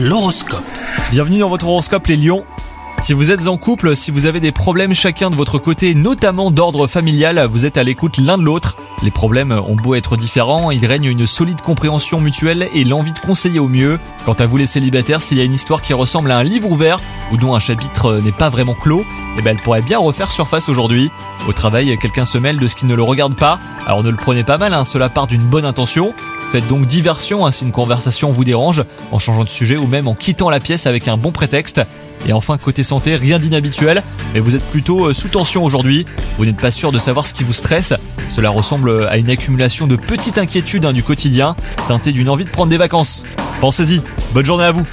L'horoscope. Bienvenue dans votre horoscope les lions. Si vous êtes en couple, si vous avez des problèmes chacun de votre côté, notamment d'ordre familial, vous êtes à l'écoute l'un de l'autre. Les problèmes ont beau être différents, il règne une solide compréhension mutuelle et l'envie de conseiller au mieux. Quant à vous les célibataires, s'il y a une histoire qui ressemble à un livre ouvert ou dont un chapitre n'est pas vraiment clos, eh ben elle pourrait bien refaire surface aujourd'hui. Au travail, quelqu'un se mêle de ce qui ne le regarde pas, alors ne le prenez pas mal, hein, cela part d'une bonne intention. Faites donc diversion hein, si une conversation vous dérange, en changeant de sujet ou même en quittant la pièce avec un bon prétexte. Et enfin, côté santé, rien d'inhabituel, mais vous êtes plutôt euh, sous tension aujourd'hui. Vous n'êtes pas sûr de savoir ce qui vous stresse. Cela ressemble à une accumulation de petites inquiétudes hein, du quotidien, teintées d'une envie de prendre des vacances. Pensez-y, bonne journée à vous